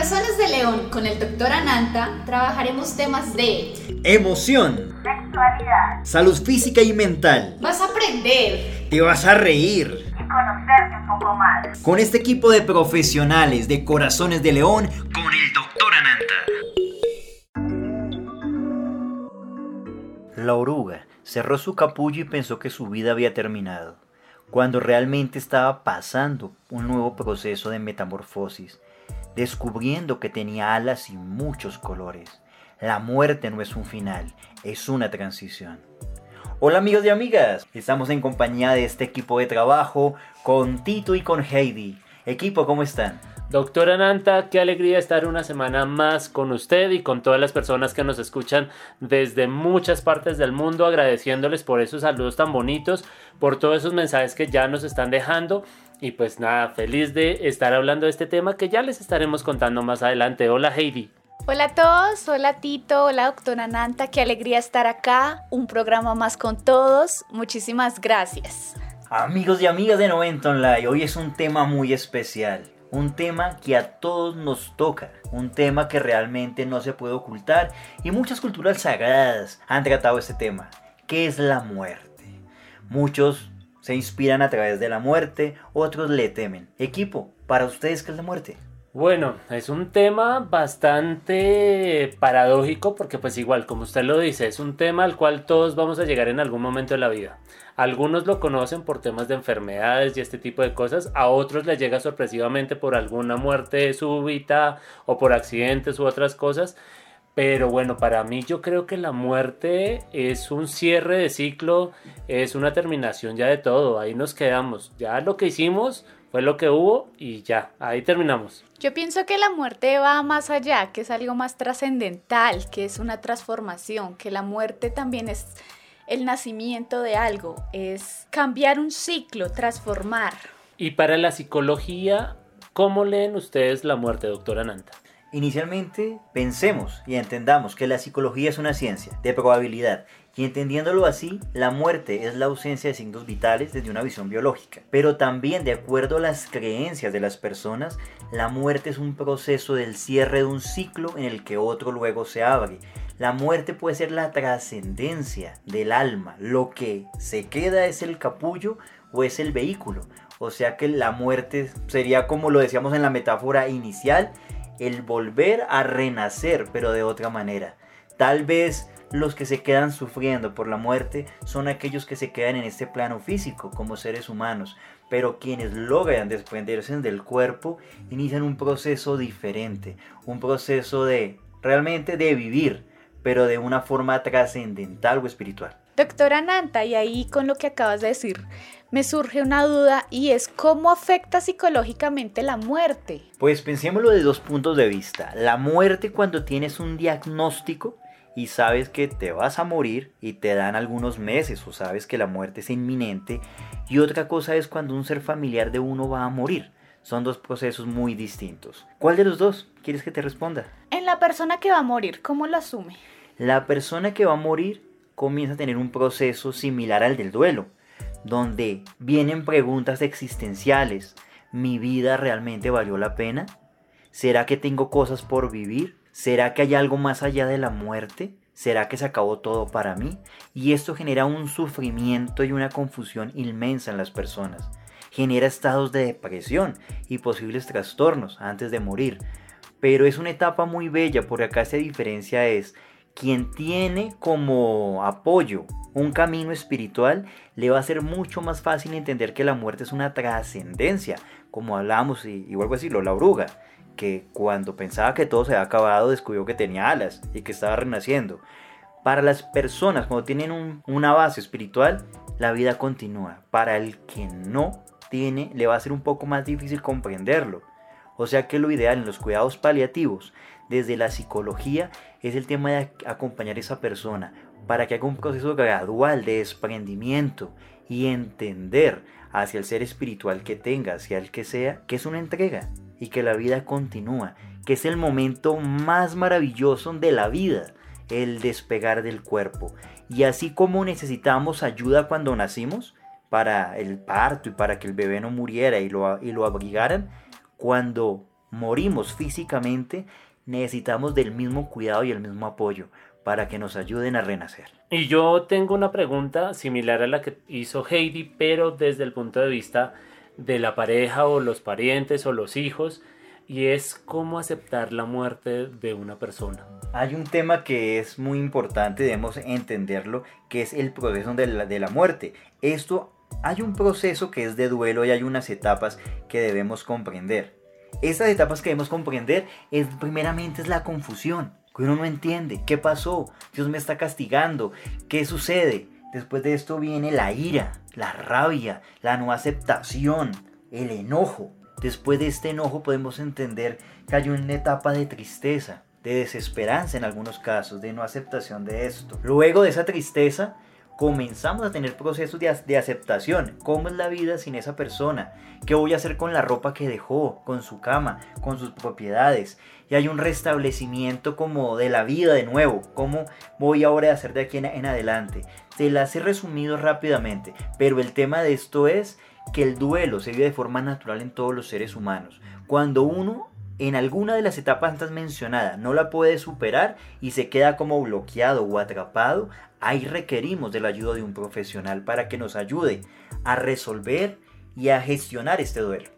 Corazones de León con el doctor Ananta trabajaremos temas de emoción, sexualidad, salud física y mental. Vas a aprender, te vas a reír y conocerte un poco más. Con este equipo de profesionales de Corazones de León con el doctor Ananta. La oruga cerró su capullo y pensó que su vida había terminado, cuando realmente estaba pasando un nuevo proceso de metamorfosis descubriendo que tenía alas y muchos colores. La muerte no es un final, es una transición. Hola amigos y amigas, estamos en compañía de este equipo de trabajo con Tito y con Heidi. Equipo, ¿cómo están? Doctora Nanta, qué alegría estar una semana más con usted y con todas las personas que nos escuchan desde muchas partes del mundo, agradeciéndoles por esos saludos tan bonitos, por todos esos mensajes que ya nos están dejando y pues nada, feliz de estar hablando de este tema que ya les estaremos contando más adelante. Hola Heidi. Hola a todos, hola Tito, hola doctora Nanta, qué alegría estar acá, un programa más con todos, muchísimas gracias. Amigos y amigas de 90 Online, hoy es un tema muy especial un tema que a todos nos toca, un tema que realmente no se puede ocultar y muchas culturas sagradas han tratado este tema, que es la muerte. Muchos se inspiran a través de la muerte, otros le temen. Equipo, para ustedes, ¿qué es la muerte? Bueno, es un tema bastante paradójico porque pues igual, como usted lo dice, es un tema al cual todos vamos a llegar en algún momento de la vida. Algunos lo conocen por temas de enfermedades y este tipo de cosas, a otros les llega sorpresivamente por alguna muerte súbita o por accidentes u otras cosas. Pero bueno, para mí yo creo que la muerte es un cierre de ciclo, es una terminación ya de todo, ahí nos quedamos. Ya lo que hicimos fue lo que hubo y ya, ahí terminamos. Yo pienso que la muerte va más allá, que es algo más trascendental, que es una transformación, que la muerte también es el nacimiento de algo, es cambiar un ciclo, transformar. Y para la psicología, ¿cómo leen ustedes la muerte, doctora Nanta? Inicialmente, pensemos y entendamos que la psicología es una ciencia de probabilidad y entendiéndolo así, la muerte es la ausencia de signos vitales desde una visión biológica. Pero también de acuerdo a las creencias de las personas, la muerte es un proceso del cierre de un ciclo en el que otro luego se abre. La muerte puede ser la trascendencia del alma. Lo que se queda es el capullo o es el vehículo. O sea que la muerte sería como lo decíamos en la metáfora inicial, el volver a renacer, pero de otra manera. Tal vez los que se quedan sufriendo por la muerte son aquellos que se quedan en este plano físico como seres humanos, pero quienes logran desprenderse del cuerpo inician un proceso diferente, un proceso de realmente de vivir, pero de una forma trascendental o espiritual. Doctora Nanta, y ahí con lo que acabas de decir, me surge una duda y es cómo afecta psicológicamente la muerte. Pues pensémoslo de dos puntos de vista. La muerte cuando tienes un diagnóstico y sabes que te vas a morir y te dan algunos meses o sabes que la muerte es inminente. Y otra cosa es cuando un ser familiar de uno va a morir. Son dos procesos muy distintos. ¿Cuál de los dos quieres que te responda? En la persona que va a morir, ¿cómo lo asume? La persona que va a morir comienza a tener un proceso similar al del duelo donde vienen preguntas existenciales. ¿Mi vida realmente valió la pena? ¿Será que tengo cosas por vivir? ¿Será que hay algo más allá de la muerte? ¿Será que se acabó todo para mí? Y esto genera un sufrimiento y una confusión inmensa en las personas. Genera estados de depresión y posibles trastornos antes de morir. Pero es una etapa muy bella porque acá esta diferencia es quien tiene como apoyo un camino espiritual, le va a ser mucho más fácil entender que la muerte es una trascendencia, como hablamos y, y vuelvo a decirlo, la oruga, que cuando pensaba que todo se había acabado descubrió que tenía alas y que estaba renaciendo. Para las personas cuando tienen una base espiritual, la vida continúa. Para el que no tiene, le va a ser un poco más difícil comprenderlo. O sea que lo ideal en los cuidados paliativos, desde la psicología, es el tema de acompañar a esa persona para que haga un proceso gradual de desprendimiento y entender hacia el ser espiritual que tenga, hacia el que sea, que es una entrega y que la vida continúa, que es el momento más maravilloso de la vida, el despegar del cuerpo. Y así como necesitamos ayuda cuando nacimos, para el parto y para que el bebé no muriera y lo, y lo abrigaran, cuando morimos físicamente, necesitamos del mismo cuidado y el mismo apoyo para que nos ayuden a renacer. Y yo tengo una pregunta similar a la que hizo Heidi, pero desde el punto de vista de la pareja o los parientes o los hijos, y es cómo aceptar la muerte de una persona. Hay un tema que es muy importante, debemos entenderlo, que es el proceso de la, de la muerte. Esto hay un proceso que es de duelo y hay unas etapas que debemos comprender. Estas etapas que debemos comprender es primeramente es la confusión, que uno no entiende qué pasó, Dios me está castigando, qué sucede. Después de esto viene la ira, la rabia, la no aceptación, el enojo. Después de este enojo podemos entender que hay una etapa de tristeza, de desesperanza en algunos casos, de no aceptación de esto. Luego de esa tristeza comenzamos a tener procesos de, aceptación. ¿Cómo es la vida sin esa persona? ¿Qué voy a hacer con la ropa que dejó, con su cama, con sus propiedades? Y hay un restablecimiento como de la vida de nuevo. ¿Cómo voy ahora a hacer de aquí en, en adelante? Te las he resumido rápidamente, pero el tema de esto es que el duelo se vive de forma natural en todos los seres humanos. Cuando uno en alguna de las etapas antes mencionadas no la puede superar y se queda como bloqueado o atrapado, ahí requerimos de la ayuda de un profesional para que nos ayude a resolver y a gestionar este duelo.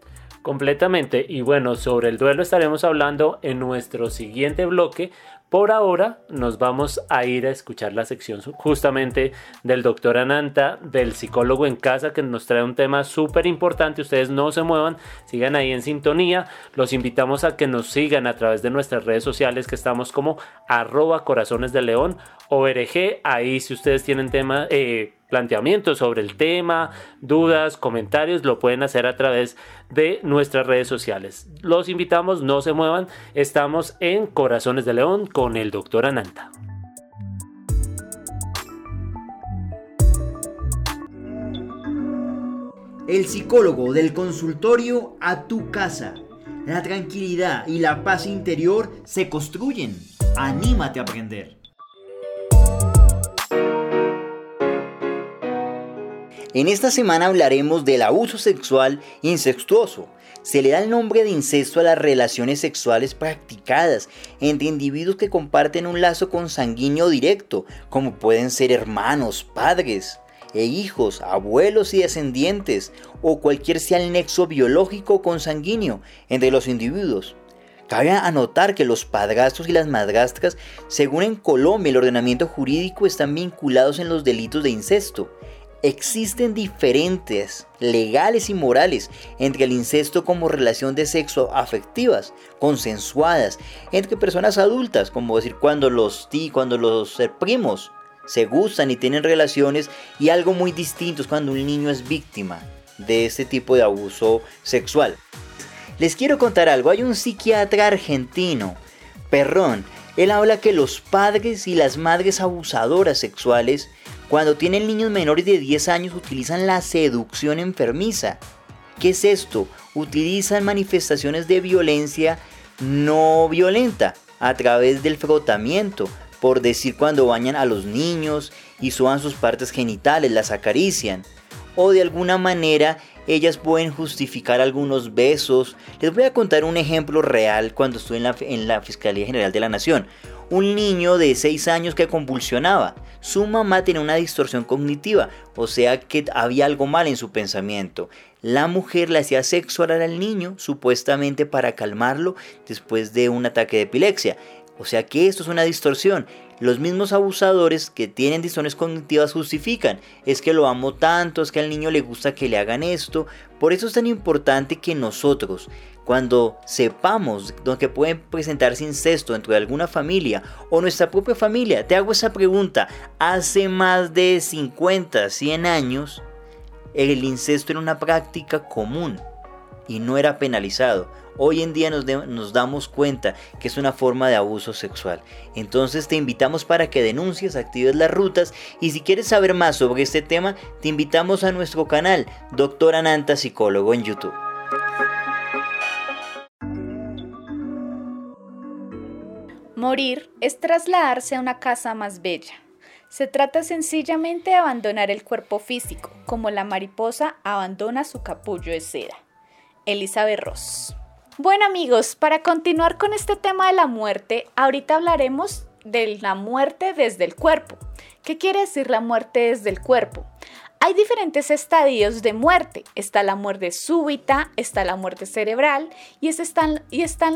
Completamente. Y bueno, sobre el duelo estaremos hablando en nuestro siguiente bloque por ahora nos vamos a ir a escuchar la sección justamente del doctor Ananta, del psicólogo en casa, que nos trae un tema súper importante. Ustedes no se muevan, sigan ahí en sintonía. Los invitamos a que nos sigan a través de nuestras redes sociales, que estamos como arroba corazones de león, ORG. Ahí si ustedes tienen tema... Eh, planteamientos sobre el tema, dudas, comentarios, lo pueden hacer a través de nuestras redes sociales. Los invitamos, no se muevan, estamos en Corazones de León con el doctor Ananta. El psicólogo del consultorio a tu casa. La tranquilidad y la paz interior se construyen. Anímate a aprender. En esta semana hablaremos del abuso sexual incestuoso. Se le da el nombre de incesto a las relaciones sexuales practicadas entre individuos que comparten un lazo consanguíneo directo, como pueden ser hermanos, padres e hijos, abuelos y descendientes, o cualquier sea el nexo biológico consanguíneo entre los individuos. Cabe anotar que los padrastros y las madrastras, según en Colombia el ordenamiento jurídico, están vinculados en los delitos de incesto. Existen diferentes legales y morales entre el incesto como relación de sexo afectivas, consensuadas, entre personas adultas, como decir cuando los ti, cuando los primos se gustan y tienen relaciones, y algo muy distinto es cuando un niño es víctima de este tipo de abuso sexual. Les quiero contar algo, hay un psiquiatra argentino, Perrón, él habla que los padres y las madres abusadoras sexuales cuando tienen niños menores de 10 años utilizan la seducción enfermiza. ¿Qué es esto? Utilizan manifestaciones de violencia no violenta a través del frotamiento, por decir cuando bañan a los niños y suban sus partes genitales, las acarician. O de alguna manera ellas pueden justificar algunos besos. Les voy a contar un ejemplo real cuando estuve en la, en la Fiscalía General de la Nación un niño de 6 años que convulsionaba. Su mamá tenía una distorsión cognitiva, o sea que había algo mal en su pensamiento. La mujer le hacía sexo oral al niño, supuestamente para calmarlo después de un ataque de epilepsia. O sea que esto es una distorsión. Los mismos abusadores que tienen distorsiones cognitivas justifican. Es que lo amo tanto, es que al niño le gusta que le hagan esto. Por eso es tan importante que nosotros cuando sepamos que pueden presentarse incesto dentro de alguna familia o nuestra propia familia, te hago esa pregunta. Hace más de 50, 100 años, el incesto era una práctica común y no era penalizado. Hoy en día nos, nos, damos cuenta que es una forma de abuso sexual. Entonces te invitamos para que denuncies, actives las rutas y si quieres saber más sobre este tema, te invitamos a nuestro canal, Doctor Ananta Psicólogo en YouTube. Morir es trasladarse a una casa más bella. Se trata sencillamente de abandonar el cuerpo físico, como la mariposa abandona su capullo de seda. Elizabeth Ross. Bueno amigos, para continuar con este tema de la muerte, ahorita hablaremos de la muerte desde el cuerpo. ¿Qué quiere decir la muerte desde el cuerpo? Hay diferentes estadios de muerte. Está la muerte súbita, está la muerte cerebral y, están,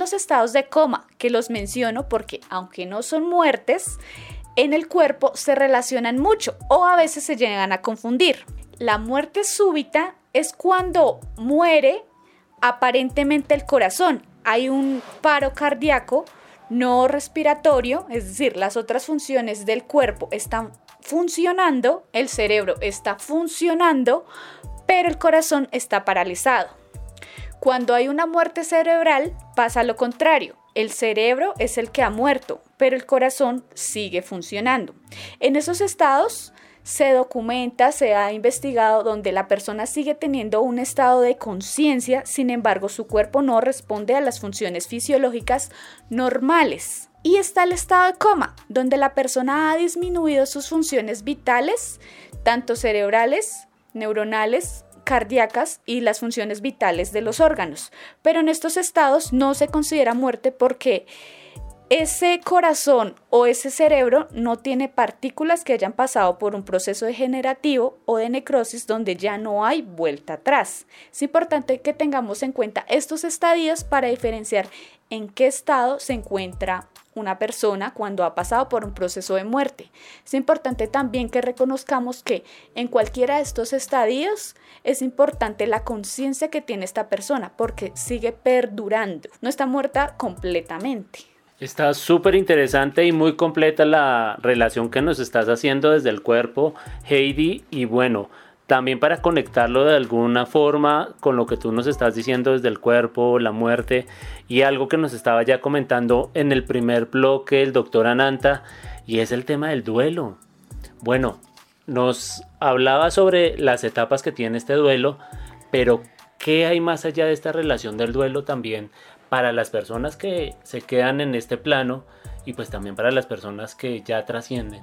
los estados de coma, que los menciono porque aunque no son muertes, en el cuerpo se relacionan mucho o a veces se llegan a confundir. La muerte súbita es cuando muere aparentemente el corazón. Hay un paro cardíaco no respiratorio, es decir, las otras funciones del cuerpo están funcionando, el cerebro está funcionando, pero el corazón está paralizado. Cuando hay una muerte cerebral pasa lo contrario. El cerebro es el que ha muerto, pero el corazón sigue funcionando. En esos estados se documenta, se ha investigado donde la persona sigue teniendo un estado de conciencia, sin embargo su cuerpo no responde a las funciones fisiológicas normales. Y está el estado de coma, donde la persona ha disminuido sus funciones vitales, tanto cerebrales, neuronales, cardíacas y las funciones vitales de los órganos. Pero en estos estados no se considera muerte porque ese corazón o ese cerebro no tiene partículas que hayan pasado por un proceso degenerativo o de necrosis donde ya no hay vuelta atrás. Es importante que tengamos en cuenta estos estadios para diferenciar en qué estado se encuentra una persona cuando ha pasado por un proceso de muerte. Es importante también que reconozcamos que en cualquiera de estos estadios es importante la conciencia que tiene esta persona porque sigue perdurando, no está muerta completamente. Está súper interesante y muy completa la relación que nos estás haciendo desde el cuerpo, Heidi. Y bueno, también para conectarlo de alguna forma con lo que tú nos estás diciendo desde el cuerpo, la muerte y algo que nos estaba ya comentando en el primer bloque el doctor Ananta y es el tema del duelo. Bueno, nos hablaba sobre las etapas que tiene este duelo, pero ¿qué hay más allá de esta relación del duelo también para las personas que se quedan en este plano y pues también para las personas que ya trascienden.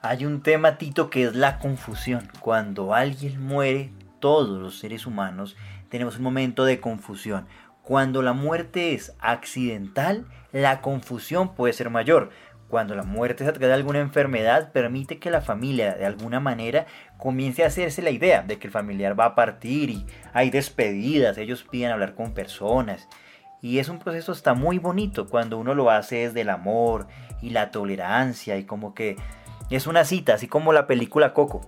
Hay un tema, Tito, que es la confusión. Cuando alguien muere, todos los seres humanos tenemos un momento de confusión. Cuando la muerte es accidental, la confusión puede ser mayor. Cuando la muerte se trata de alguna enfermedad, permite que la familia de alguna manera comience a hacerse la idea de que el familiar va a partir y hay despedidas, ellos piden hablar con personas y es un proceso está muy bonito cuando uno lo hace desde el amor y la tolerancia y como que es una cita, así como la película Coco.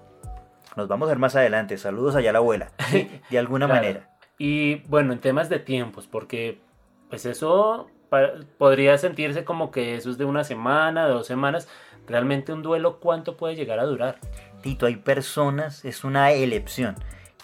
Nos vamos a ver más adelante. Saludos allá a la abuela, de alguna manera. Y bueno, en temas de tiempos, porque pues eso podría sentirse como que eso es de una semana, dos semanas. Realmente un duelo, ¿cuánto puede llegar a durar? Tito, hay personas, es una elección,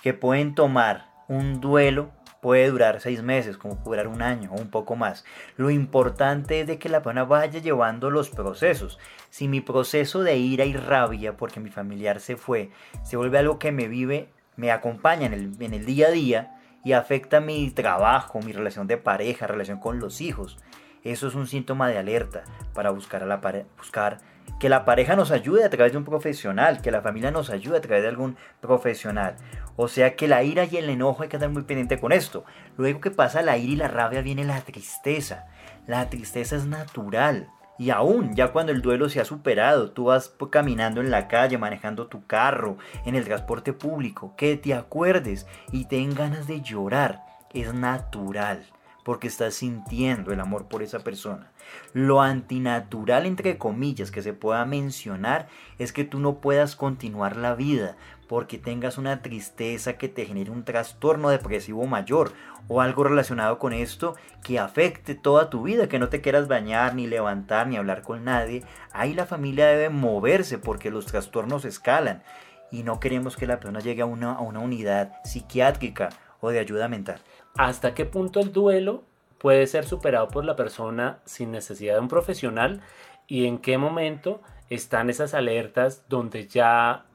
que pueden tomar un duelo puede durar seis meses, como puede durar un año o un poco más. Lo importante es de que la persona vaya llevando los procesos. Si mi proceso de ira y rabia porque mi familiar se fue, se vuelve algo que me vive, me acompaña en el, día a día y afecta mi trabajo, mi relación de pareja, relación con los hijos, eso es un síntoma de alerta para buscar, a la buscar que la pareja nos ayude a través de un profesional, que la familia nos ayude a través de algún profesional. O sea que la ira y el enojo hay que estar muy pendiente con esto. Luego que pasa la ira y la rabia viene la tristeza. La tristeza es natural. Y aún, ya cuando el duelo se ha superado, tú vas caminando en la calle, manejando tu carro, en el transporte público, que te acuerdes y ten ganas de llorar. Es natural porque estás sintiendo el amor por esa persona. Lo antinatural, entre comillas, que se pueda mencionar es que tú no puedas continuar la vida porque tengas una tristeza que te genere un trastorno depresivo mayor o algo relacionado con esto que afecte toda tu vida, que no te quieras bañar, ni levantar, ni hablar con nadie. Ahí la familia debe moverse porque los trastornos escalan y no queremos que la persona llegue a una, a una unidad psiquiátrica o de ayuda mental hasta qué punto el duelo puede ser superado por la persona sin necesidad de un profesional y en qué momento están esas alertas donde ya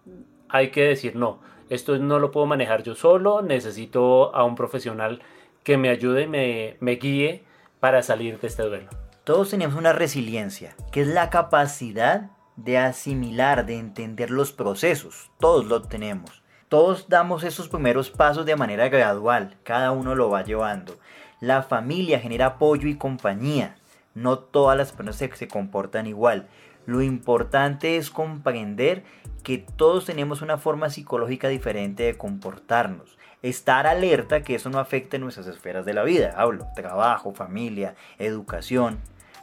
hay que decir no, esto no lo puedo manejar yo solo, necesito a un profesional que me ayude, me, me guíe para salir de este duelo. Todos tenemos una resiliencia, que es la capacidad de asimilar, de entender los procesos. Todos lo tenemos. Todos damos esos primeros pasos de manera gradual, cada uno lo va llevando. La familia genera apoyo y compañía. No todas las personas se, se comportan igual. Lo importante es comprender que todos tenemos una forma psicológica diferente de comportarnos. Estar alerta que eso no afecte nuestras esferas de la vida. Hablo, trabajo, familia, educación.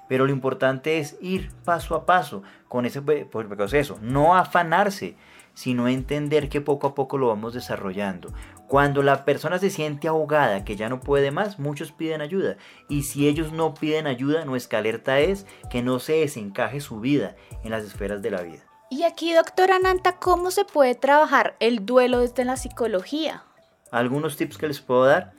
Pero lo importante es ir paso a paso con ese proceso. No afanarse, sino entender que poco a poco lo vamos desarrollando. Cuando la persona se siente ahogada, que ya no puede más, muchos piden ayuda. Y si ellos no piden ayuda, nuestra alerta es que no se desencaje su vida en las esferas de la vida. Y aquí, doctora Nanta, ¿cómo se puede trabajar el duelo desde la psicología? Algunos tips que les puedo dar.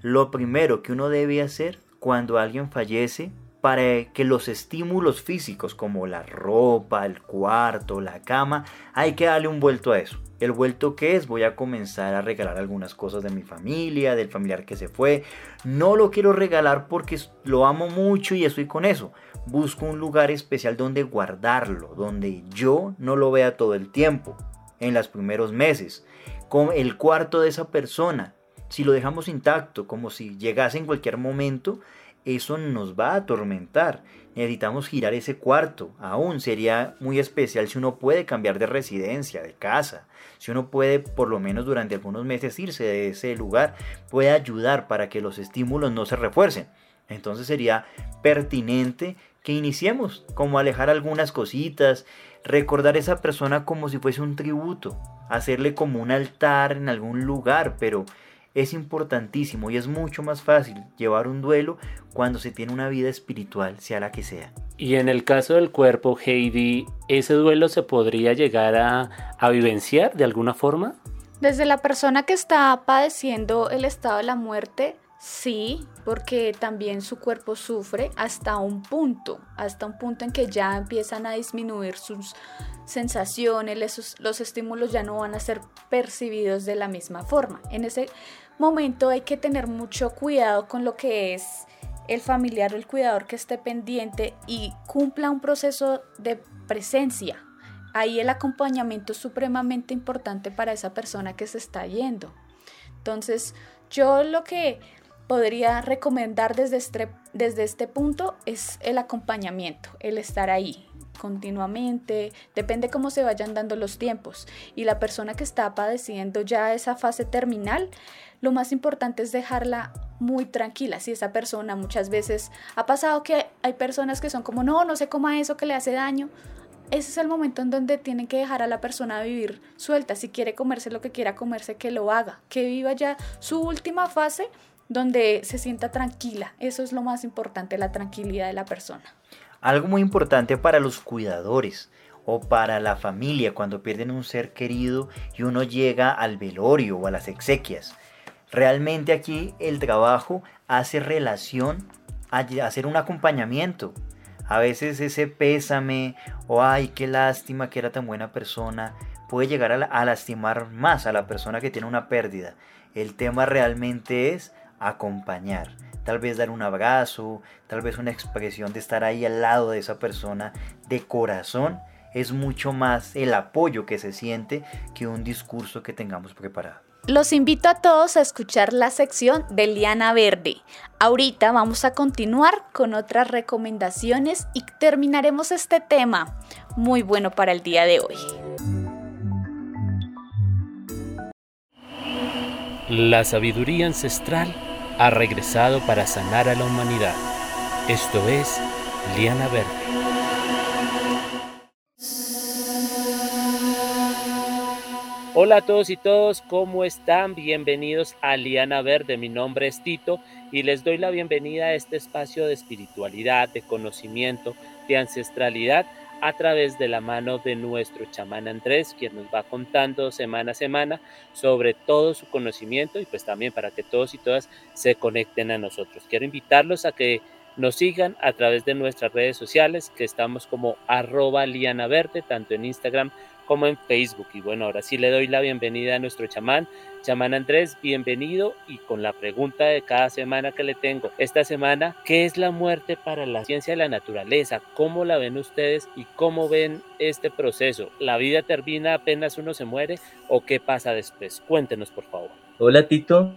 Lo primero que uno debe hacer cuando alguien fallece para que los estímulos físicos como la ropa, el cuarto, la cama, hay que darle un vuelto a eso. El vuelto que es, voy a comenzar a regalar algunas cosas de mi familia, del familiar que se fue. No lo quiero regalar porque lo amo mucho y estoy con eso. Busco un lugar especial donde guardarlo, donde yo no lo vea todo el tiempo, en los primeros meses. Con el cuarto de esa persona, si lo dejamos intacto, como si llegase en cualquier momento, eso nos va a atormentar. Necesitamos girar ese cuarto. Aún sería muy especial si uno puede cambiar de residencia, de casa. Si uno puede por lo menos durante algunos meses irse de ese lugar, puede ayudar para que los estímulos no se refuercen. Entonces sería pertinente que iniciemos, como alejar algunas cositas, recordar a esa persona como si fuese un tributo, hacerle como un altar en algún lugar, pero es importantísimo y es mucho más fácil llevar un duelo cuando se tiene una vida espiritual, sea la que sea. Y en el caso del cuerpo, Heidi, ¿ese duelo se podría llegar a, a vivenciar de alguna forma? Desde la persona que está padeciendo el estado de la muerte, sí, porque también su cuerpo sufre hasta un punto, hasta un punto en que ya empiezan a disminuir sus sensaciones, los estímulos ya no van a ser percibidos de la misma forma. En ese momento hay que tener mucho cuidado con lo que es el familiar o el cuidador que esté pendiente y cumpla un proceso de presencia. Ahí el acompañamiento es supremamente importante para esa persona que se está yendo. Entonces, yo lo que podría recomendar desde este, desde este punto es el acompañamiento, el estar ahí, continuamente, depende cómo se vayan dando los tiempos. Y la persona que está padeciendo ya esa fase terminal, lo más importante es dejarla muy tranquila. Si esa persona muchas veces ha pasado que hay personas que son como, no, no se coma eso que le hace daño. Ese es el momento en donde tienen que dejar a la persona vivir suelta. Si quiere comerse lo que quiera comerse, que lo haga. Que viva ya su última fase donde se sienta tranquila. Eso es lo más importante, la tranquilidad de la persona. Algo muy importante para los cuidadores o para la familia cuando pierden un ser querido y uno llega al velorio o a las exequias. Realmente aquí el trabajo hace relación a hacer un acompañamiento. A veces ese pésame o ay, qué lástima que era tan buena persona puede llegar a, lastimar más a la persona que tiene una pérdida. El tema realmente es acompañar tal vez dar un abrazo, tal vez una expresión de estar ahí al lado de esa persona de corazón, es mucho más el apoyo que se siente que un discurso que tengamos preparado. Los invito a todos a escuchar la sección de Liana Verde. Ahorita vamos a continuar con otras recomendaciones y terminaremos este tema muy bueno para el día de hoy. La sabiduría ancestral ha regresado para sanar a la humanidad. Esto es Liana Verde. Hola a todos y todos, ¿cómo están? Bienvenidos a Liana Verde. Mi nombre es Tito y les doy la bienvenida a este espacio de espiritualidad, de conocimiento, de ancestralidad a través de la mano de nuestro chamán Andrés, quien nos va contando semana a semana sobre todo su conocimiento y pues también para que todos y todas se conecten a nosotros. Quiero invitarlos a que nos sigan a través de nuestras redes sociales, que estamos como arroba liana verde, tanto en Instagram como en Facebook. Y bueno, ahora sí le doy la bienvenida a nuestro chamán. Chamán Andrés, bienvenido y con la pregunta de cada semana que le tengo. Esta semana, ¿qué es la muerte para la ciencia de la naturaleza? ¿Cómo la ven ustedes y cómo ven este proceso? ¿La vida termina apenas uno se muere o qué pasa después? Cuéntenos, por favor. Hola Tito,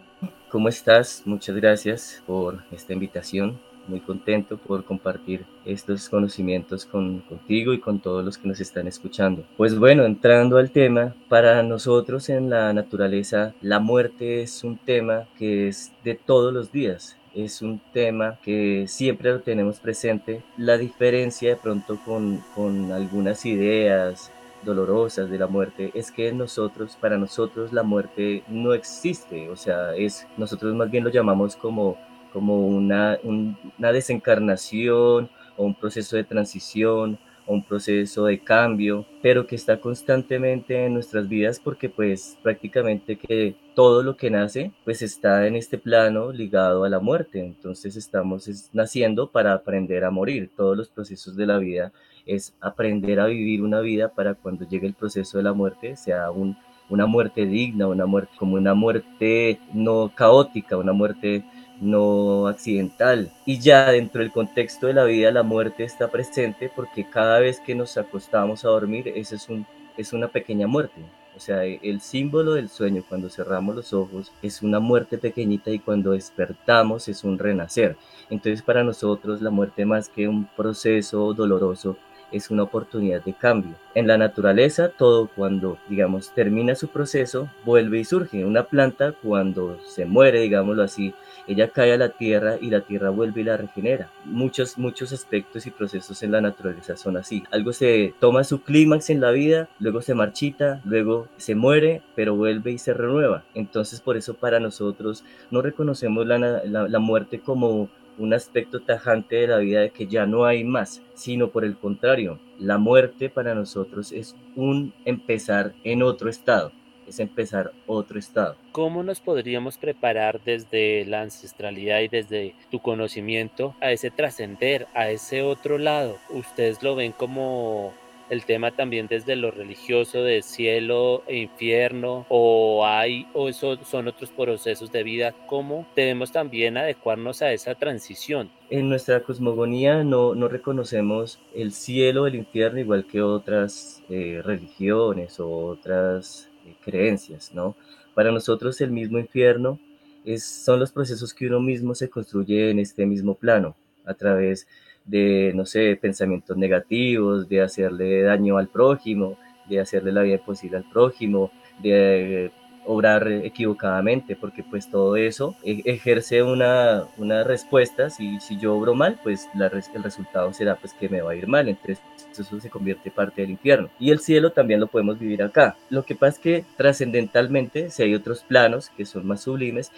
¿cómo estás? Muchas gracias por esta invitación. Muy contento por compartir estos conocimientos con, contigo y con todos los que nos están escuchando. Pues bueno, entrando al tema, para nosotros en la naturaleza la muerte es un tema que es de todos los días es un tema que siempre lo tenemos presente. La diferencia de pronto con, con algunas ideas dolorosas de la muerte es que nosotros, para nosotros la muerte no existe, o sea, es, nosotros más bien lo llamamos como, como una, una desencarnación o un proceso de transición o un proceso de cambio, pero que está constantemente en nuestras vidas porque pues prácticamente que todo lo que nace pues está en este plano ligado a la muerte, entonces estamos naciendo para aprender a morir, todos los procesos de la vida es aprender a vivir una vida para cuando llegue el proceso de la muerte sea un, una muerte digna, una muerte como una muerte no caótica, una muerte no accidental. Y ya dentro del contexto de la vida la muerte está presente porque cada vez que nos acostamos a dormir, eso es, un, es una pequeña muerte. O sea, el símbolo del sueño cuando cerramos los ojos es una muerte pequeñita y cuando despertamos es un renacer. Entonces para nosotros la muerte más que un proceso doloroso es una oportunidad de cambio. En la naturaleza, todo cuando, digamos, termina su proceso, vuelve y surge. Una planta, cuando se muere, digámoslo así, ella cae a la tierra y la tierra vuelve y la regenera. Muchos, muchos aspectos y procesos en la naturaleza son así. Algo se toma su clímax en la vida, luego se marchita, luego se muere, pero vuelve y se renueva. Entonces, por eso para nosotros no reconocemos la, la, la muerte como un aspecto tajante de la vida de que ya no hay más, sino por el contrario, la muerte para nosotros es un empezar en otro estado, es empezar otro estado. ¿Cómo nos podríamos preparar desde la ancestralidad y desde tu conocimiento a ese trascender, a ese otro lado? ¿Ustedes lo ven como el tema también desde lo religioso de cielo e infierno o hay o eso son otros procesos de vida cómo debemos también adecuarnos a esa transición en nuestra cosmogonía no, no reconocemos el cielo el infierno igual que otras eh, religiones o otras eh, creencias no para nosotros el mismo infierno es, son los procesos que uno mismo se construye en este mismo plano a través de, no sé, pensamientos negativos, de hacerle daño al prójimo, de hacerle la vida imposible al prójimo, de obrar equivocadamente, porque pues todo eso e, ejerce una, una respuesta, si, si yo obro mal, pues la, el resultado será pues que me va a ir mal, entonces eso se convierte parte del infierno. Y el cielo también lo podemos vivir acá. Lo que pasa es que trascendentalmente, si hay otros planos que son más sublimes,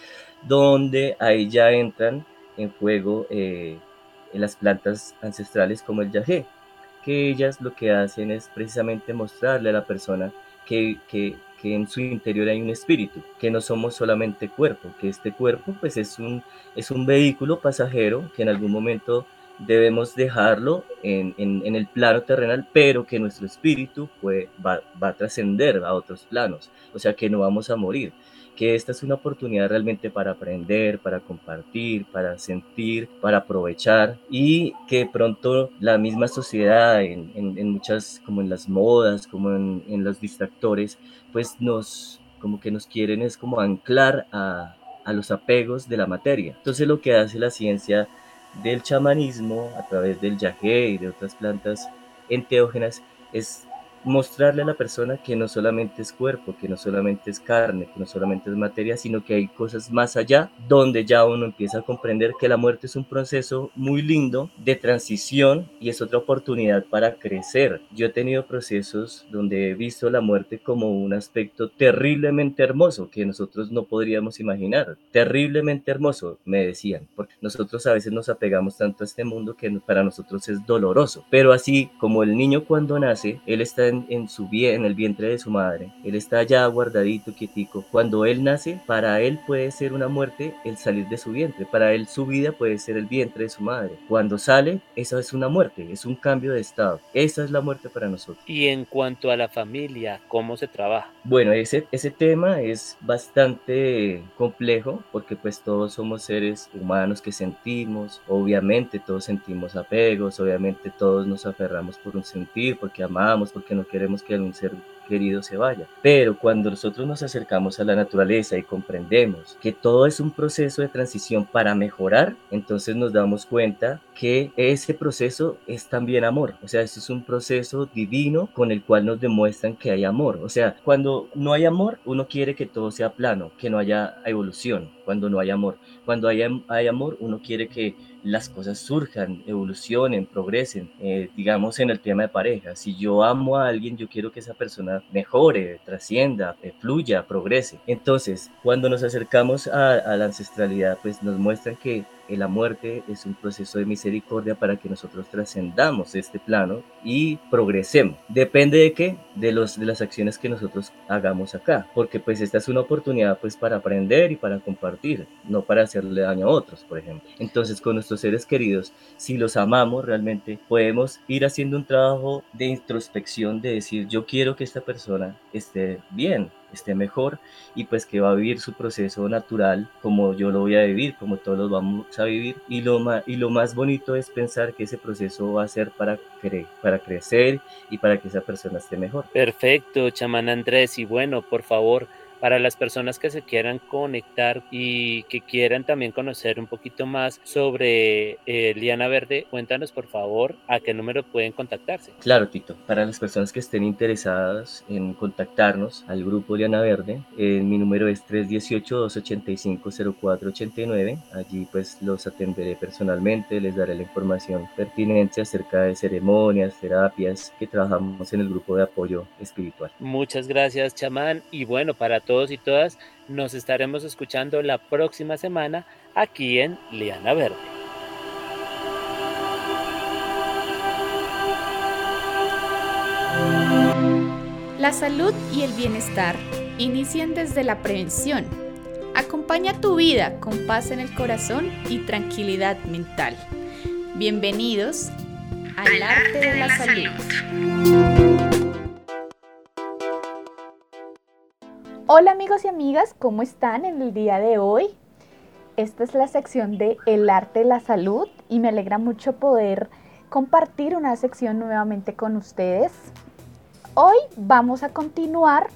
donde ahí ya entran en juego eh, en las plantas ancestrales como el yagé, que ellas lo que hacen es precisamente mostrarle a la persona que, que, que, en su interior hay un espíritu, que no somos solamente cuerpo, que este cuerpo pues es un, es un vehículo pasajero que en algún momento debemos dejarlo en, en, en el plano terrenal, pero que nuestro espíritu pues, va, va a trascender a otros planos, o sea que no vamos a morir que esta es una oportunidad realmente para aprender, para compartir, para sentir, para aprovechar y que pronto la misma sociedad en, muchas, como en las modas, como en, en, los distractores, pues nos, como que nos quieren es como anclar a, a los apegos de la materia. Entonces lo que hace la ciencia del chamanismo a través del yagé y de otras plantas enteógenas es mostrarle a la persona que no solamente es cuerpo, que no solamente es carne, que no solamente es materia, sino que hay cosas más allá, donde ya uno empieza a comprender que la muerte es un proceso muy lindo de transición y es otra oportunidad para crecer. Yo he tenido procesos donde he visto la muerte como un aspecto terriblemente hermoso que nosotros no podríamos imaginar. Terriblemente hermoso, me decían, porque nosotros a veces nos apegamos tanto a este mundo que para nosotros es doloroso. Pero así como el niño cuando nace, él está en, su en el vientre de su madre. Él está ya guardadito, quietico. Cuando él nace, para él puede ser una muerte el salir de su vientre. Para él su vida puede ser el vientre de su madre. Cuando sale, esa es una muerte, es un cambio de estado. Esa es la muerte para nosotros. Y en cuanto a la familia, ¿cómo se trabaja? Bueno, ese, ese tema es bastante complejo porque pues todos somos seres humanos que sentimos. Obviamente todos sentimos apegos, obviamente todos nos aferramos por un sentir, porque amamos, porque no queremos que algún ser querido se vaya. Pero cuando nosotros nos acercamos a la naturaleza y comprendemos que todo es un proceso de transición para mejorar, entonces nos damos cuenta que ese proceso es también amor. O sea, eso es un proceso divino con el cual nos demuestran que hay amor. O sea, cuando no hay amor, uno quiere que todo sea plano, que no haya evolución, cuando no hay amor. Cuando hay, hay amor, uno quiere que las cosas surjan, evolucionen, progresen. Eh, digamos en el tema de pareja, si yo amo a alguien, yo quiero que esa persona mejore, trascienda, fluya, progrese. Entonces, cuando nos acercamos a, a la ancestralidad, pues nos muestran que la muerte es un proceso de misericordia para que nosotros trascendamos este plano y progresemos. Depende de qué? De, los, de las acciones que nosotros hagamos acá, porque pues esta es una oportunidad pues para aprender y para compartir, no para hacerle daño a otros, por ejemplo. Entonces con nuestros seres queridos, si los amamos realmente, podemos ir haciendo un trabajo de introspección, de decir yo quiero que esta persona esté bien, esté mejor y pues que va a vivir su proceso natural como yo lo voy a vivir, como todos lo vamos a vivir. Y lo, más, y lo más bonito es pensar que ese proceso va a ser para, cre para crecer y para que esa persona esté mejor. Perfecto, chamán Andrés. Y bueno, por favor, para las personas que se quieran conectar y que quieran también conocer un poquito más sobre eh, Liana Verde, cuéntanos por favor a qué número pueden contactarse. Claro, Tito. Para las personas que estén interesadas en contactarnos al grupo Liana Verde, eh, mi número es 318-285-0489. Allí pues los atenderé personalmente, les daré la información pertinente acerca de ceremonias, terapias que trabajamos en el grupo de apoyo espiritual. Muchas gracias, chamán. Y bueno, para todos y todas. Nos estaremos escuchando la próxima semana aquí en Liana Verde. La salud y el bienestar inician desde la prevención. Acompaña tu vida con paz en el corazón y tranquilidad mental. Bienvenidos al arte de la salud. Hola amigos y amigas, ¿cómo están en el día de hoy? Esta es la sección de El arte de la salud y me alegra mucho poder compartir una sección nuevamente con ustedes. Hoy vamos a continuar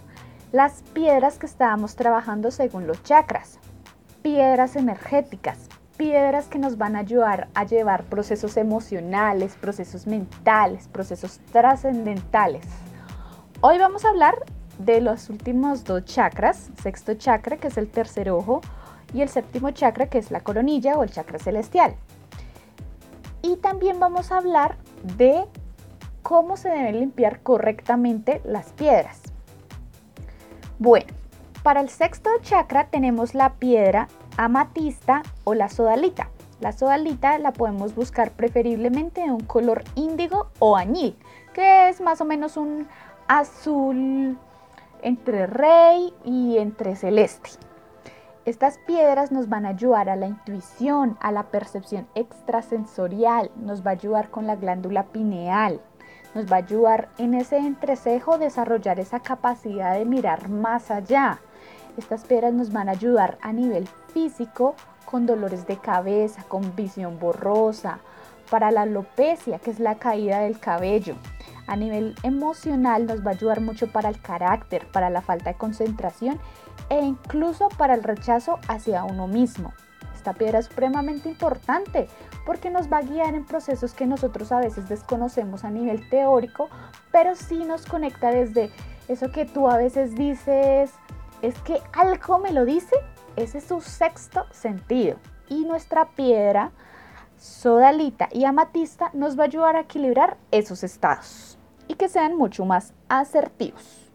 las piedras que estábamos trabajando según los chakras. Piedras energéticas, piedras que nos van a ayudar a llevar procesos emocionales, procesos mentales, procesos trascendentales. Hoy vamos a hablar de los últimos dos chakras, sexto chakra que es el tercer ojo y el séptimo chakra que es la coronilla o el chakra celestial. Y también vamos a hablar de cómo se deben limpiar correctamente las piedras. Bueno, para el sexto chakra tenemos la piedra amatista o la sodalita. La sodalita la podemos buscar preferiblemente de un color índigo o añil, que es más o menos un azul entre rey y entre celeste. Estas piedras nos van a ayudar a la intuición, a la percepción extrasensorial, nos va a ayudar con la glándula pineal, nos va a ayudar en ese entrecejo desarrollar esa capacidad de mirar más allá. Estas piedras nos van a ayudar a nivel físico con dolores de cabeza, con visión borrosa, para la alopecia, que es la caída del cabello, a nivel emocional nos va a ayudar mucho para el carácter, para la falta de concentración e incluso para el rechazo hacia uno mismo. Esta piedra es supremamente importante porque nos va a guiar en procesos que nosotros a veces desconocemos a nivel teórico, pero sí nos conecta desde eso que tú a veces dices, es que algo me lo dice, ese es su sexto sentido. Y nuestra piedra, sodalita y amatista nos va a ayudar a equilibrar esos estados y que sean mucho más asertivos.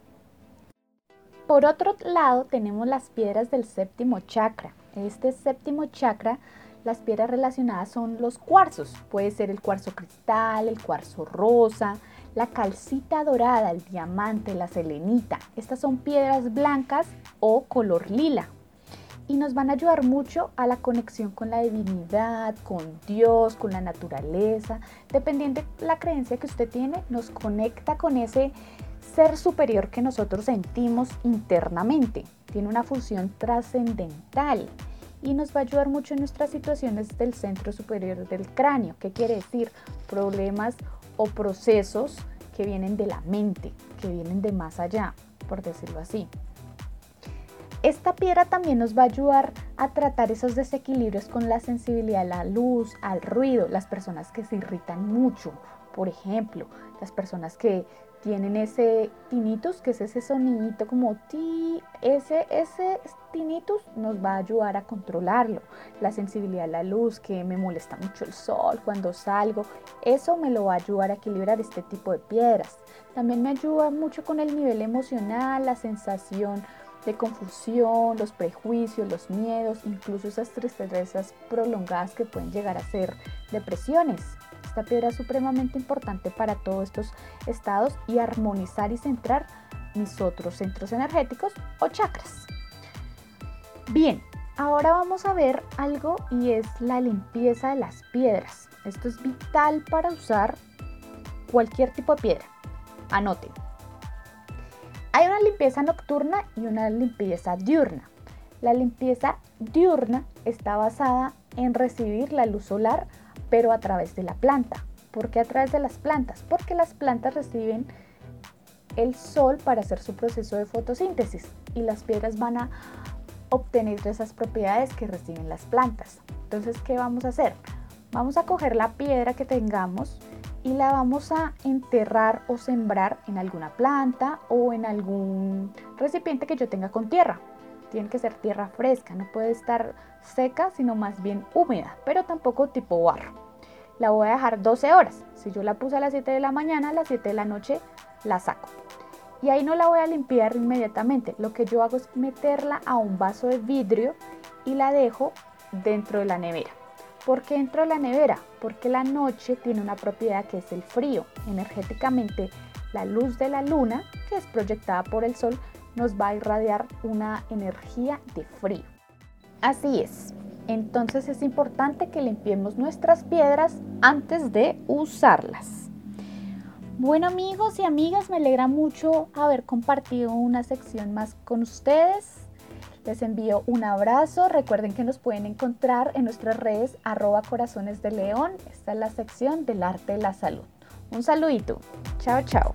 Por otro lado, tenemos las piedras del séptimo chakra. Este séptimo chakra, las piedras relacionadas son los cuarzos. Puede ser el cuarzo cristal, el cuarzo rosa, la calcita dorada, el diamante, la selenita. Estas son piedras blancas o color lila y nos van a ayudar mucho a la conexión con la divinidad, con Dios, con la naturaleza. Dependiendo de la creencia que usted tiene, nos conecta con ese ser superior que nosotros sentimos internamente. Tiene una función trascendental y nos va a ayudar mucho en nuestras situaciones del centro superior del cráneo. ¿Qué quiere decir? Problemas o procesos que vienen de la mente, que vienen de más allá, por decirlo así. Esta piedra también nos va a ayudar a tratar esos desequilibrios con la sensibilidad a la luz, al ruido, las personas que se irritan mucho, por ejemplo, las personas que tienen ese tinnitus, que es ese sonidito como ti, ese, ese tinnitus nos va a ayudar a controlarlo. La sensibilidad a la luz, que me molesta mucho el sol cuando salgo, eso me lo va a ayudar a equilibrar este tipo de piedras. También me ayuda mucho con el nivel emocional, la sensación de confusión, los prejuicios, los miedos, incluso esas tristezas prolongadas que pueden llegar a ser depresiones. Esta piedra es supremamente importante para todos estos estados y armonizar y centrar mis otros centros energéticos o chakras. Bien, ahora vamos a ver algo y es la limpieza de las piedras. Esto es vital para usar cualquier tipo de piedra. Anoten. Hay una limpieza nocturna y una limpieza diurna. La limpieza diurna está basada en recibir la luz solar, pero a través de la planta. ¿Por qué a través de las plantas? Porque las plantas reciben el sol para hacer su proceso de fotosíntesis y las piedras van a obtener esas propiedades que reciben las plantas. Entonces, ¿qué vamos a hacer? Vamos a coger la piedra que tengamos y la vamos a enterrar o sembrar en alguna planta o en algún recipiente que yo tenga con tierra. Tiene que ser tierra fresca, no puede estar seca, sino más bien húmeda, pero tampoco tipo barro. La voy a dejar 12 horas. Si yo la puse a las 7 de la mañana, a las 7 de la noche la saco. Y ahí no la voy a limpiar inmediatamente. Lo que yo hago es meterla a un vaso de vidrio y la dejo dentro de la nevera. ¿Por qué dentro de la nevera? Porque la noche tiene una propiedad que es el frío. Energéticamente, la luz de la luna, que es proyectada por el sol, nos va a irradiar una energía de frío. Así es. Entonces es importante que limpiemos nuestras piedras antes de usarlas. Bueno amigos y amigas, me alegra mucho haber compartido una sección más con ustedes. Les envío un abrazo. Recuerden que nos pueden encontrar en nuestras redes arroba corazones de león. Esta es la sección del arte de la salud. Un saludito. Chao, chao.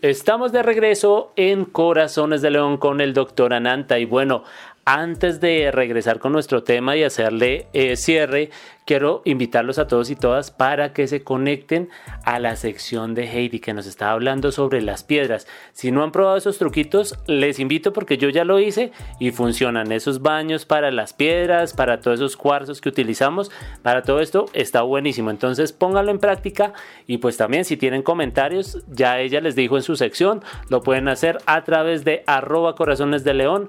Estamos de regreso en Corazones de León con el doctor Ananta y bueno, antes de regresar con nuestro tema y hacerle eh, cierre, quiero invitarlos a todos y todas para que se conecten a la sección de Heidi que nos está hablando sobre las piedras. Si no han probado esos truquitos, les invito porque yo ya lo hice y funcionan esos baños para las piedras, para todos esos cuarzos que utilizamos, para todo esto está buenísimo. Entonces pónganlo en práctica y pues también si tienen comentarios, ya ella les dijo en su sección, lo pueden hacer a través de arroba corazones de león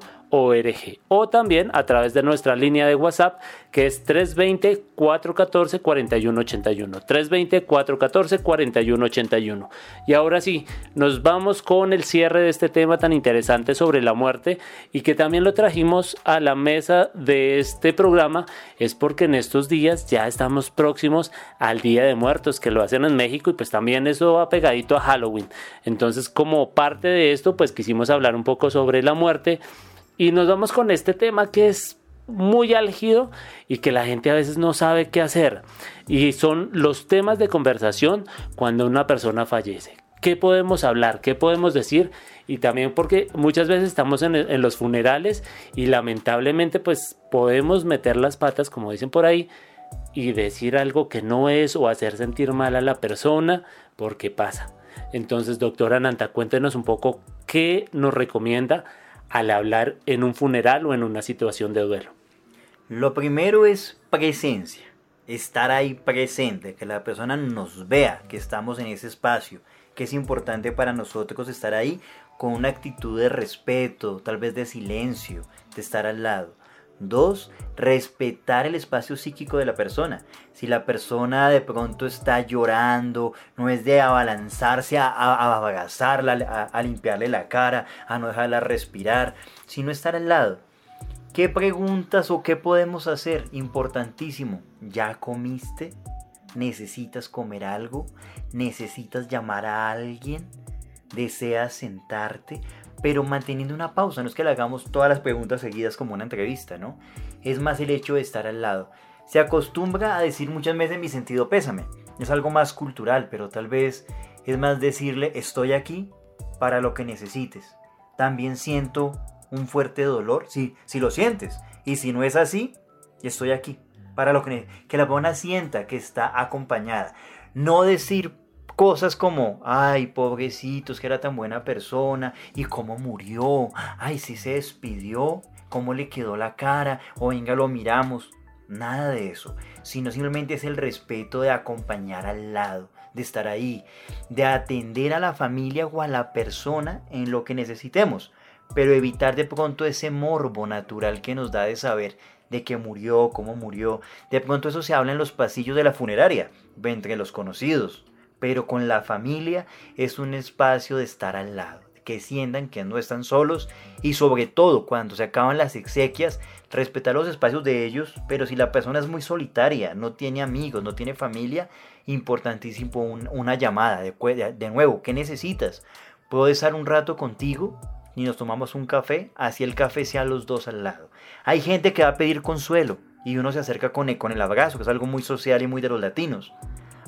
o también a través de nuestra línea de WhatsApp que es 320-414-4181. 320-414-4181. Y ahora sí, nos vamos con el cierre de este tema tan interesante sobre la muerte y que también lo trajimos a la mesa de este programa es porque en estos días ya estamos próximos al Día de Muertos que lo hacen en México y pues también eso va pegadito a Halloween. Entonces como parte de esto pues quisimos hablar un poco sobre la muerte y nos vamos con este tema que es muy álgido y que la gente a veces no sabe qué hacer. Y son los temas de conversación cuando una persona fallece. ¿Qué podemos hablar? ¿Qué podemos decir? Y también porque muchas veces estamos en, los funerales y lamentablemente pues podemos meter las patas, como dicen por ahí, y decir algo que no es o hacer sentir mal a la persona porque pasa. Entonces, doctora Nanta, cuéntenos un poco qué nos recomienda al hablar en un funeral o en una situación de duelo? Lo primero es presencia, estar ahí presente, que la persona nos vea que estamos en ese espacio, que es importante para nosotros estar ahí con una actitud de respeto, tal vez de silencio, de estar al lado. Dos, respetar el espacio psíquico de la persona. Si la persona de pronto está llorando, no es de abalanzarse a, a abrazarla, a, limpiarle la cara, a no dejarla respirar, sino estar al lado. ¿Qué preguntas o qué podemos hacer? Importantísimo. ¿Ya comiste? ¿Necesitas comer algo? ¿Necesitas llamar a alguien? ¿Deseas sentarte? Pero manteniendo una pausa. No es que le hagamos todas las preguntas seguidas como una entrevista, ¿no? Es más el hecho de estar al lado. Se acostumbra a decir muchas veces mi sentido pésame. Es algo más cultural, pero tal vez es más decirle estoy aquí para lo que necesites. También siento un fuerte dolor, si, si lo sientes. Y si no es así, estoy aquí para lo que que la persona sienta que está acompañada. No decir cosas como, ay, pobrecitos, que era tan buena persona, y cómo murió, ay, si se despidió, cómo le quedó la cara, o venga, lo miramos. Nada de eso, sino simplemente es el respeto de acompañar al lado, de estar ahí, de atender a la familia o a la persona en lo que necesitemos, pero evitar de pronto ese morbo natural que nos da de saber de que murió, cómo murió. De pronto eso se habla en los pasillos de la funeraria, entre los conocidos, pero con la familia es un espacio de estar al lado, que sientan que no están solos y sobre todo cuando se acaban las exequias, respetar los espacios de ellos, pero si la persona es muy solitaria, no tiene amigos, no tiene familia, importantísimo una llamada de, de nuevo, ¿qué necesitas? ¿Puedo estar un rato contigo? ni nos tomamos un café, así el café sea los dos al lado. Hay gente que va a pedir consuelo y uno se acerca con el, con el abrazo, que es algo muy social y muy de los latinos.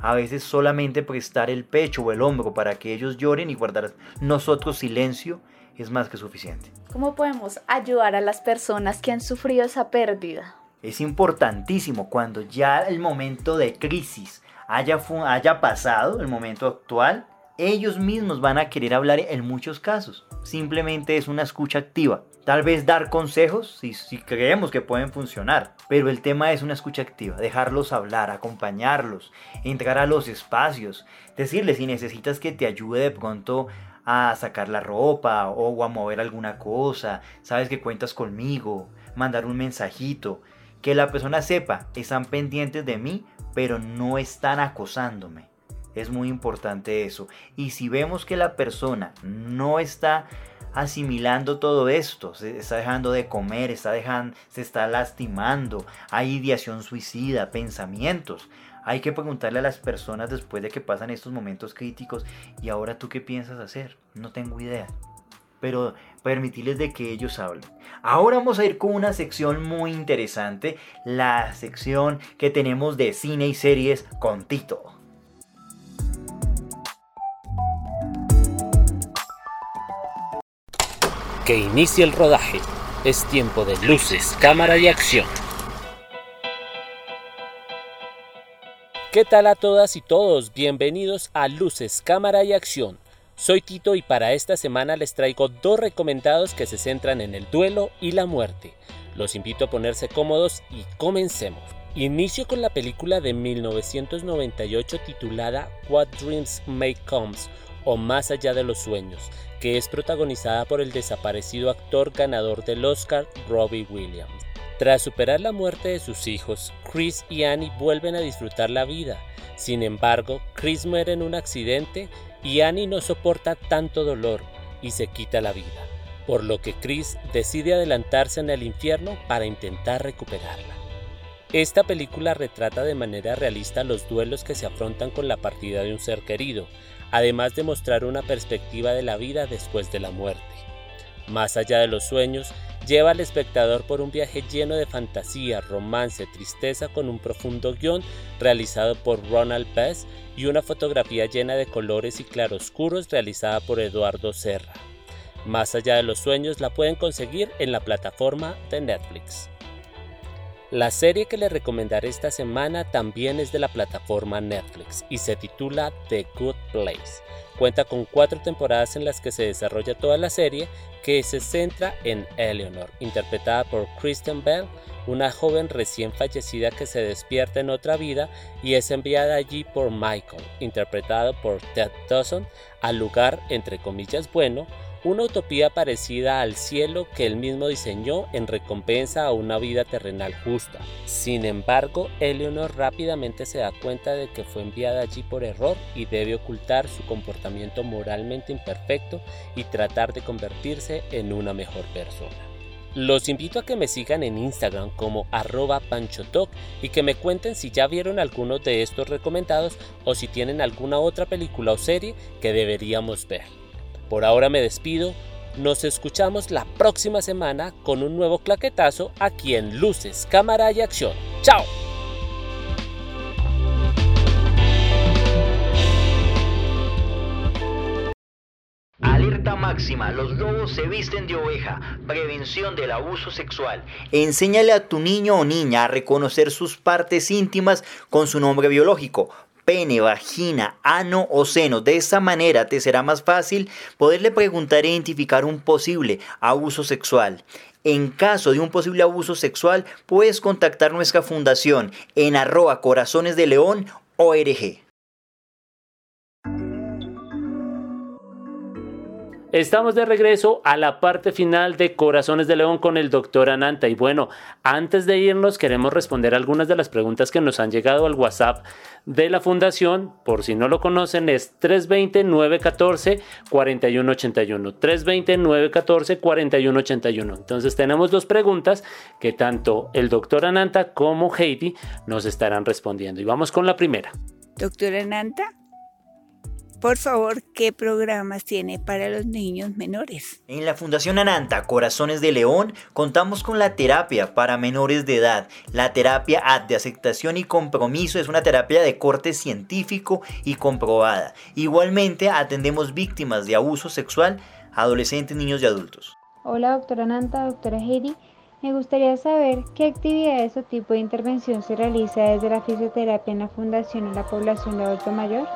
A veces solamente prestar el pecho o el hombro para que ellos lloren y guardar nosotros silencio es más que suficiente. ¿Cómo podemos ayudar a las personas que han sufrido esa pérdida? Es importantísimo cuando ya el momento de crisis haya, haya pasado, el momento actual, ellos mismos van a querer hablar en muchos casos. Simplemente es una escucha activa. Tal vez dar consejos si, creemos que pueden funcionar. Pero el tema es una escucha activa. Dejarlos hablar, acompañarlos, entrar a los espacios. Decirles si necesitas que te ayude de pronto a sacar la ropa o a mover alguna cosa. Sabes que cuentas conmigo. Mandar un mensajito. Que la persona sepa, están pendientes de mí, pero no están acosándome. Es muy importante eso. Y si vemos que la persona no está asimilando todo esto, se está dejando de comer, está dejando, se está lastimando, hay ideación suicida, pensamientos. Hay que preguntarle a las personas después de que pasan estos momentos críticos, ¿y ahora tú qué piensas hacer? No tengo idea. Pero permitirles de que ellos hablen. Ahora vamos a ir con una sección muy interesante, la sección que tenemos de cine y series con Tito. Que inicie el rodaje. Es tiempo de luces, cámara y acción. ¿Qué tal a todas y todos? Bienvenidos a Luces, Cámara y Acción. Soy Tito y para esta semana les traigo dos recomendados que se centran en el duelo y la muerte. Los invito a ponerse cómodos y comencemos. Inicio con la película de 1998 titulada What Dreams May Comes o Más allá de los sueños, que es protagonizada por el desaparecido actor ganador del Oscar Robbie Williams. Tras superar la muerte de sus hijos, Chris y Annie vuelven a disfrutar la vida. Sin embargo, Chris muere en un accidente y Annie no soporta tanto dolor y se quita la vida, por lo que Chris decide adelantarse en el infierno para intentar recuperarla. Esta película retrata de manera realista los duelos que se afrontan con la partida de un ser querido, además de mostrar una perspectiva de la vida después de la muerte. Más allá de los sueños, lleva al espectador por un viaje lleno de fantasía, romance, tristeza con un profundo guion realizado por Ronald Bess y una fotografía llena de colores y claroscuros realizada por Eduardo Serra. Más allá de los sueños la pueden conseguir en la plataforma de Netflix. La serie que les recomendaré esta semana también es de la plataforma Netflix y se titula The Good Place. Cuenta con cuatro temporadas en las que se desarrolla toda la serie que se centra en Eleanor, interpretada por Kristen Bell, una joven recién fallecida que se despierta en otra vida y es enviada allí por Michael, interpretado por Ted Dawson, al lugar entre comillas bueno, una utopía parecida al cielo que él mismo diseñó en recompensa a una vida terrenal justa. Sin embargo, Eleanor rápidamente se da cuenta de que fue enviada allí por error y debe ocultar su comportamiento moralmente imperfecto y tratar de convertirse en una mejor persona. Los invito a que me sigan en Instagram como arroba y que me cuenten si ya vieron algunos de estos recomendados o si tienen alguna otra película o serie que deberíamos ver. Por ahora me despido. Nos escuchamos la próxima semana con un nuevo claquetazo aquí en Luces, Cámara y Acción. ¡Chao! Alerta máxima, los lobos se visten de oveja. Prevención del abuso sexual. Enséñale a tu niño o niña a reconocer sus partes íntimas con su nombre biológico pene, vagina, ano o seno. De esta manera te será más fácil poderle preguntar e identificar un posible abuso sexual. En caso de un posible abuso sexual, puedes contactar nuestra fundación en arroba corazones de león ORG. Estamos de regreso a la parte final de Corazones de León con el doctor Ananta. Y bueno, antes de irnos queremos responder algunas de las preguntas que nos han llegado al WhatsApp de la fundación. Por si no lo conocen, es 320-914-4181. 320-914-4181. Entonces tenemos dos preguntas que tanto el doctor Ananta como Heidi nos estarán respondiendo. Y vamos con la primera. Doctor Ananta, por favor, ¿qué programas tiene para los niños menores? En la Fundación Ananta Corazones de León contamos con la terapia para menores de edad. La terapia de aceptación y compromiso es una terapia de corte científico y comprobada. Igualmente atendemos víctimas de abuso sexual, adolescentes, niños y adultos. Hola doctora Ananta, doctora Heidi. Me gustaría saber qué actividades o tipo de intervención se realiza desde la fisioterapia en la Fundación en la población de adulto mayor.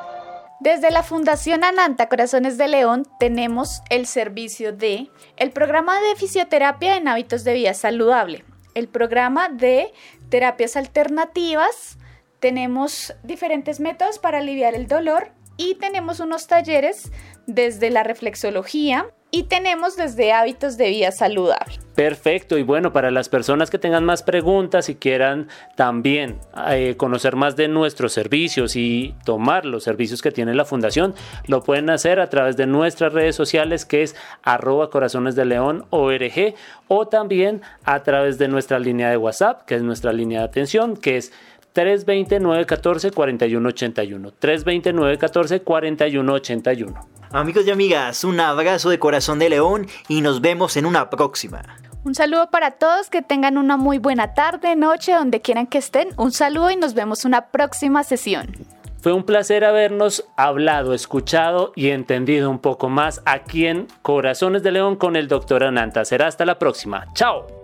Desde la Fundación Ananta Corazones de León tenemos el servicio de el programa de fisioterapia en hábitos de vida saludable, el programa de terapias alternativas, tenemos diferentes métodos para aliviar el dolor y tenemos unos talleres desde la reflexología, y tenemos desde hábitos de vida saludable. Perfecto, y bueno, para las personas que tengan más preguntas y quieran también eh, conocer más de nuestros servicios y tomar los servicios que tiene la fundación, lo pueden hacer a través de nuestras redes sociales que es arroba corazones de león org o también a través de nuestra línea de WhatsApp, que es nuestra línea de atención, que es 329-14-4181. 329-14-4181. Amigos y amigas, un abrazo de corazón de león y nos vemos en una próxima. Un saludo para todos, que tengan una muy buena tarde, noche, donde quieran que estén. Un saludo y nos vemos una próxima sesión. Fue un placer habernos hablado, escuchado y entendido un poco más aquí en Corazones de León con el doctor Ananta. Será hasta la próxima. Chao.